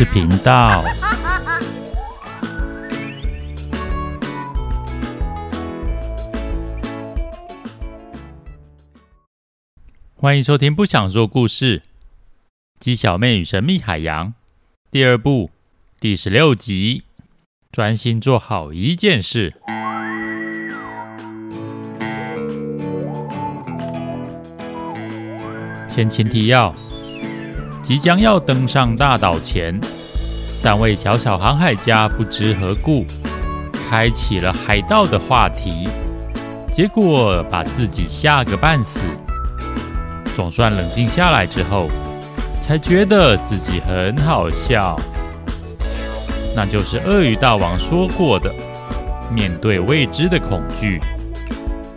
是频道。欢迎收听《不想说故事》，鸡小妹与神秘海洋第二部第十六集，专心做好一件事。前情提要。即将要登上大岛前，三位小小航海家不知何故，开启了海盗的话题，结果把自己吓个半死。总算冷静下来之后，才觉得自己很好笑。那就是鳄鱼大王说过的：面对未知的恐惧，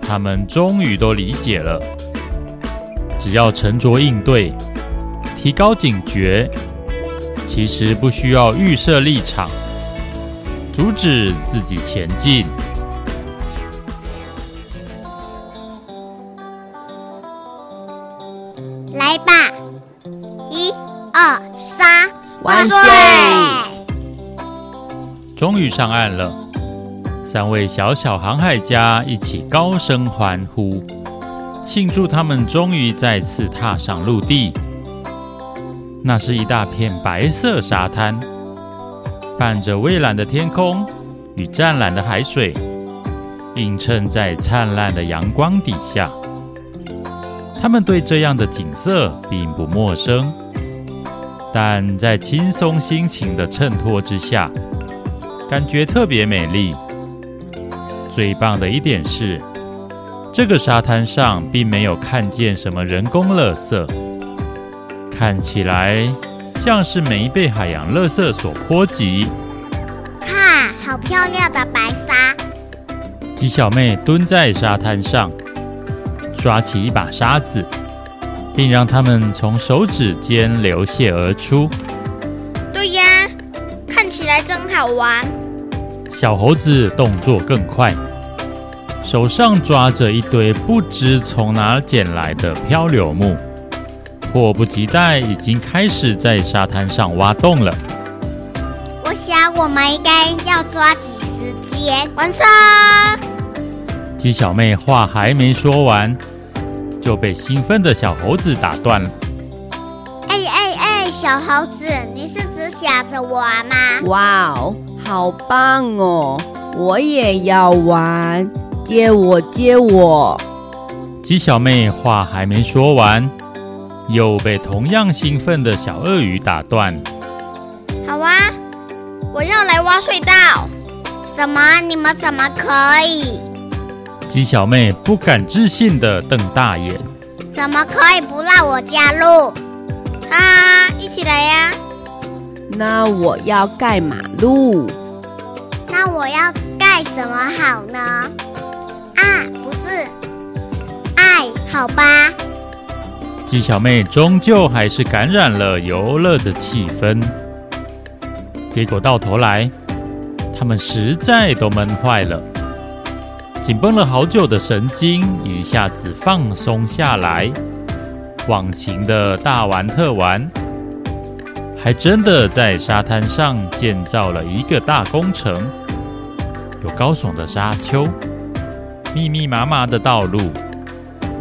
他们终于都理解了。只要沉着应对。提高警觉，其实不需要预设立场，阻止自己前进。来吧，一、二、三，万岁！终于上岸了，三位小小航海家一起高声欢呼，庆祝他们终于再次踏上陆地。那是一大片白色沙滩，伴着蔚蓝的天空与湛蓝的海水，映衬在灿烂的阳光底下。他们对这样的景色并不陌生，但在轻松心情的衬托之下，感觉特别美丽。最棒的一点是，这个沙滩上并没有看见什么人工垃圾。看起来像是没被海洋垃圾所波及。看，好漂亮的白沙！鸡小妹蹲在沙滩上，抓起一把沙子，并让它们从手指间流泻而出。对呀，看起来真好玩。小猴子动作更快，手上抓着一堆不知从哪捡来的漂流木。迫不及待，已经开始在沙滩上挖洞了。我想，我们应该要抓紧时间。完成。鸡小妹话还没说完，就被兴奋的小猴子打断了。哎哎哎，小猴子，你是只想着玩吗？哇哦，好棒哦！我也要玩，接我，接我。鸡小妹话还没说完。又被同样兴奋的小鳄鱼打断。好啊，我要来挖隧道。什么？你们怎么可以？鸡小妹不敢置信的瞪大眼。怎么可以不让我加入？哈哈哈，一起来呀！那我要盖马路。那我要盖什么好呢？啊，不是，爱，好吧。鸡小妹终究还是感染了游乐的气氛，结果到头来，他们实在都闷坏了，紧绷了好久的神经一下子放松下来，忘情的大玩特玩，还真的在沙滩上建造了一个大工程，有高耸的沙丘，密密麻麻的道路。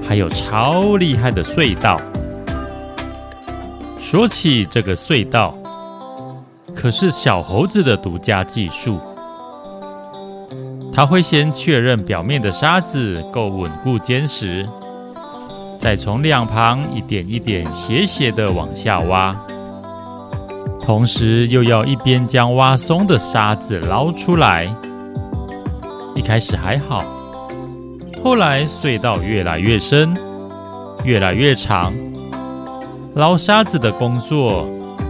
还有超厉害的隧道。说起这个隧道，可是小猴子的独家技术。他会先确认表面的沙子够稳固坚实，再从两旁一点一点斜斜的往下挖，同时又要一边将挖松的沙子捞出来。一开始还好。后来隧道越来越深，越来越长，捞沙子的工作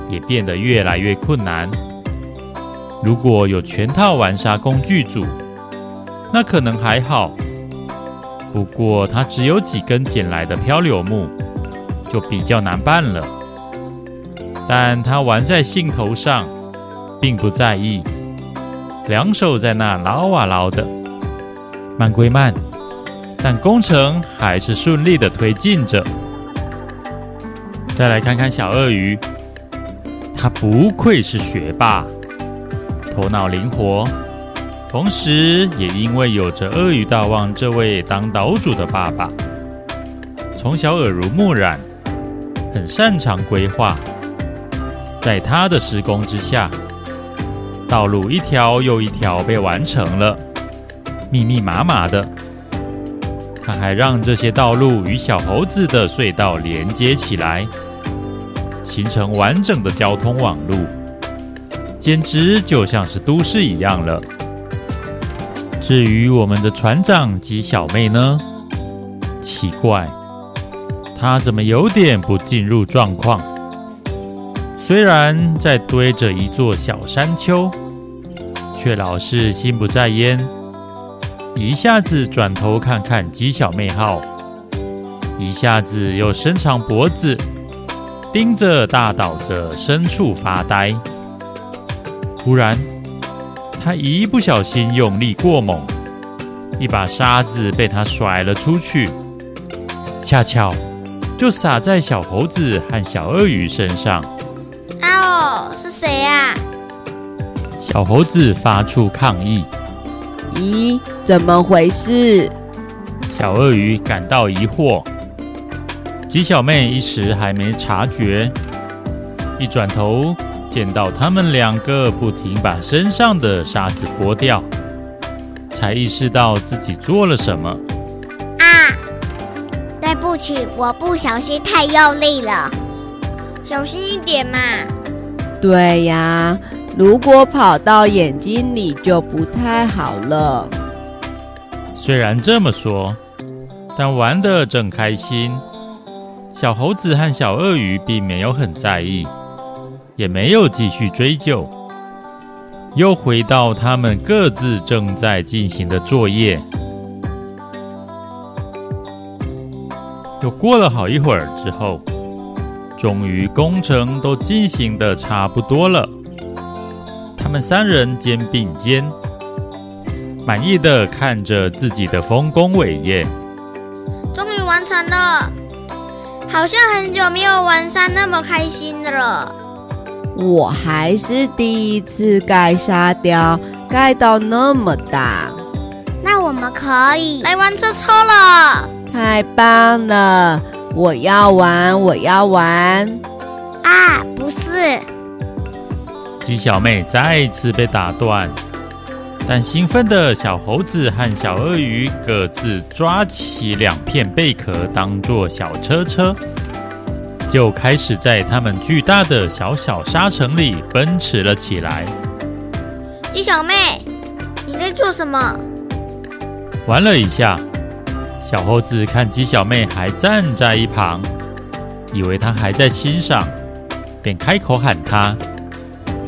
也变得越来越困难。如果有全套玩沙工具组，那可能还好。不过他只有几根捡来的漂流木，就比较难办了。但他玩在兴头上，并不在意，两手在那捞啊捞的，慢归慢，但工程还是顺利的推进着。再来看看小鳄鱼，他不愧是学霸，头脑灵活。同时，也因为有着鳄鱼大王这位当岛主的爸爸，从小耳濡目染，很擅长规划。在他的施工之下，道路一条又一条被完成了，密密麻麻的。他还让这些道路与小猴子的隧道连接起来，形成完整的交通网路，简直就像是都市一样了。至于我们的船长及小妹呢？奇怪，她怎么有点不进入状况？虽然在堆着一座小山丘，却老是心不在焉，一下子转头看看鸡小妹号，一下子又伸长脖子盯着大岛的深处发呆。突然，他一不小心用力过猛，一把沙子被他甩了出去，恰巧就洒在小猴子和小鳄鱼身上。啊哦，是谁呀？小猴子发出抗议。咦，怎么回事？小鳄鱼感到疑惑。鸡小妹一时还没察觉，一转头。见到他们两个不停把身上的沙子拨掉，才意识到自己做了什么。啊，对不起，我不小心太用力了，小心一点嘛。对呀，如果跑到眼睛里就不太好了。虽然这么说，但玩得正开心，小猴子和小鳄鱼并没有很在意。也没有继续追究，又回到他们各自正在进行的作业。又过了好一会儿之后，终于工程都进行的差不多了。他们三人肩并肩，满意的看着自己的丰功伟业。终于完成了，好像很久没有玩沙那么开心的了。我还是第一次盖沙雕，盖到那么大。那我们可以来玩车车了。太棒了！我要玩，我要玩。啊。鸡小妹再一次被打断，但兴奋的小猴子和小鳄鱼各自抓起两片贝壳当做小车车。就开始在他们巨大的小小沙城里奔驰了起来。鸡小妹，你在做什么？玩了一下，小猴子看鸡小妹还站在一旁，以为她还在欣赏，便开口喊她：“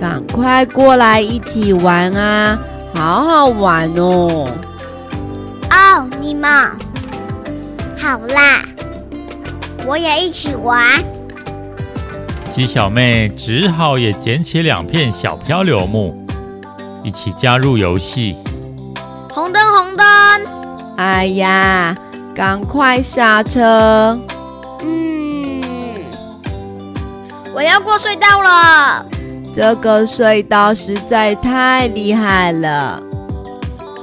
赶快过来一起玩啊，好好玩哦！”哦，你们好啦。我也一起玩。鸡小妹只好也捡起两片小漂流木，一起加入游戏。红灯，红灯！哎呀，赶快刹车！嗯，我要过隧道了。这个隧道实在太厉害了。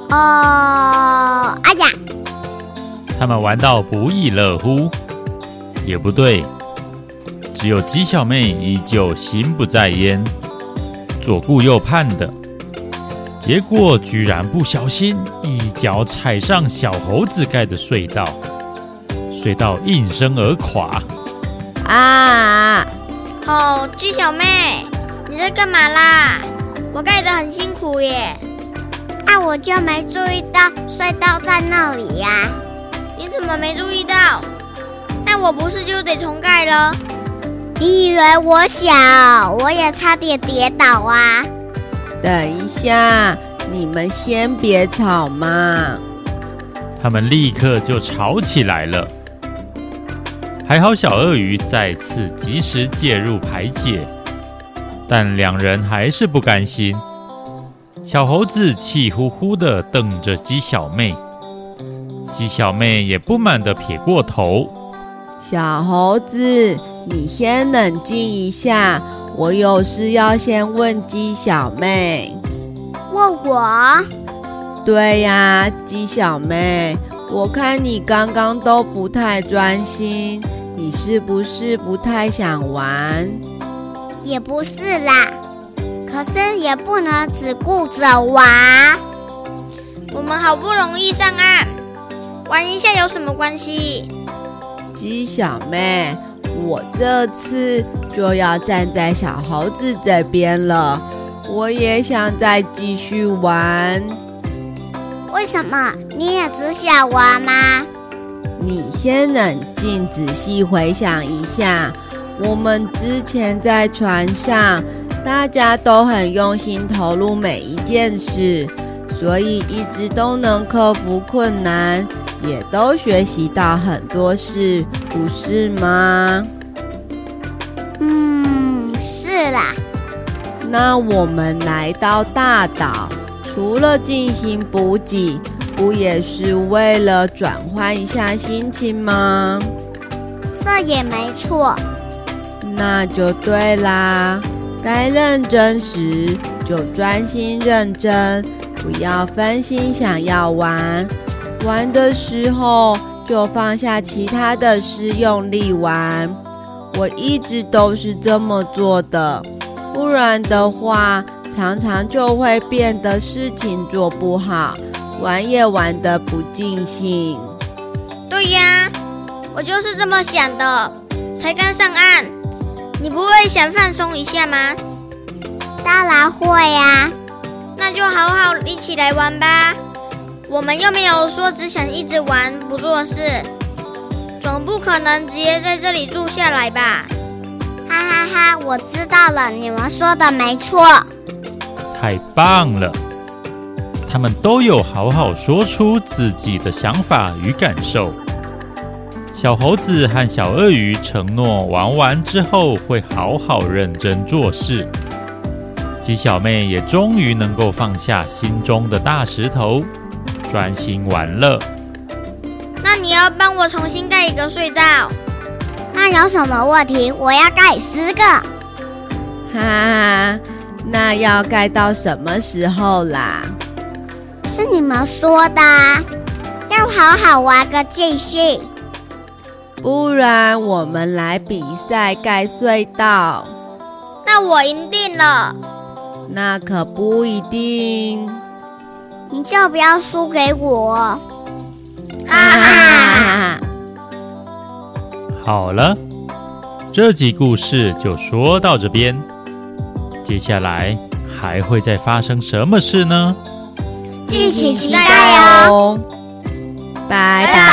哦，哎呀！他们玩到不亦乐乎。也不对，只有鸡小妹依旧心不在焉，左顾右盼的，结果居然不小心一脚踩上小猴子盖的隧道，隧道应声而垮。啊！哦，鸡小妹，你在干嘛啦？我盖得很辛苦耶。啊，我就没注意到隧道在那里呀。你怎么没注意到？那我不是就得重盖了？你以为我小，我也差点跌倒啊！等一下，你们先别吵嘛。他们立刻就吵起来了。还好小鳄鱼再次及时介入排解，但两人还是不甘心。小猴子气呼呼地瞪着鸡小妹，鸡小妹也不满地撇过头。小猴子，你先冷静一下，我有事要先问鸡小妹。问我？对呀，鸡小妹，我看你刚刚都不太专心，你是不是不太想玩？也不是啦，可是也不能只顾着玩。我们好不容易上岸，玩一下有什么关系？鸡小妹，我这次就要站在小猴子这边了。我也想再继续玩。为什么？你也只想玩吗？你先冷静，仔细回想一下，我们之前在船上，大家都很用心投入每一件事，所以一直都能克服困难。也都学习到很多事，不是吗？嗯，是啦。那我们来到大岛，除了进行补给，不也是为了转换一下心情吗？这也没错。那就对啦，该认真时就专心认真，不要分心想要玩。玩的时候就放下其他的事，用力玩。我一直都是这么做的，不然的话，常常就会变得事情做不好，玩也玩得不尽兴。对呀，我就是这么想的。才刚上岸，你不会想放松一下吗？当然会呀，那就好好一起来玩吧。我们又没有说只想一直玩不做事，总不可能直接在这里住下来吧？哈哈哈！我知道了，你们说的没错。太棒了，他们都有好好说出自己的想法与感受。小猴子和小鳄鱼承诺玩完之后会好好认真做事。鸡小妹也终于能够放下心中的大石头。专心玩乐。那你要帮我重新盖一个隧道？那有什么问题？我要盖十个。哈哈，那要盖到什么时候啦？是你们说的，要好好玩个尽兴。不然我们来比赛盖隧道。那我赢定了。那可不一定。你就不要输给我，哈哈！好了，这集故事就说到这边，接下来还会再发生什么事呢？敬请期待哦！拜拜。拜拜。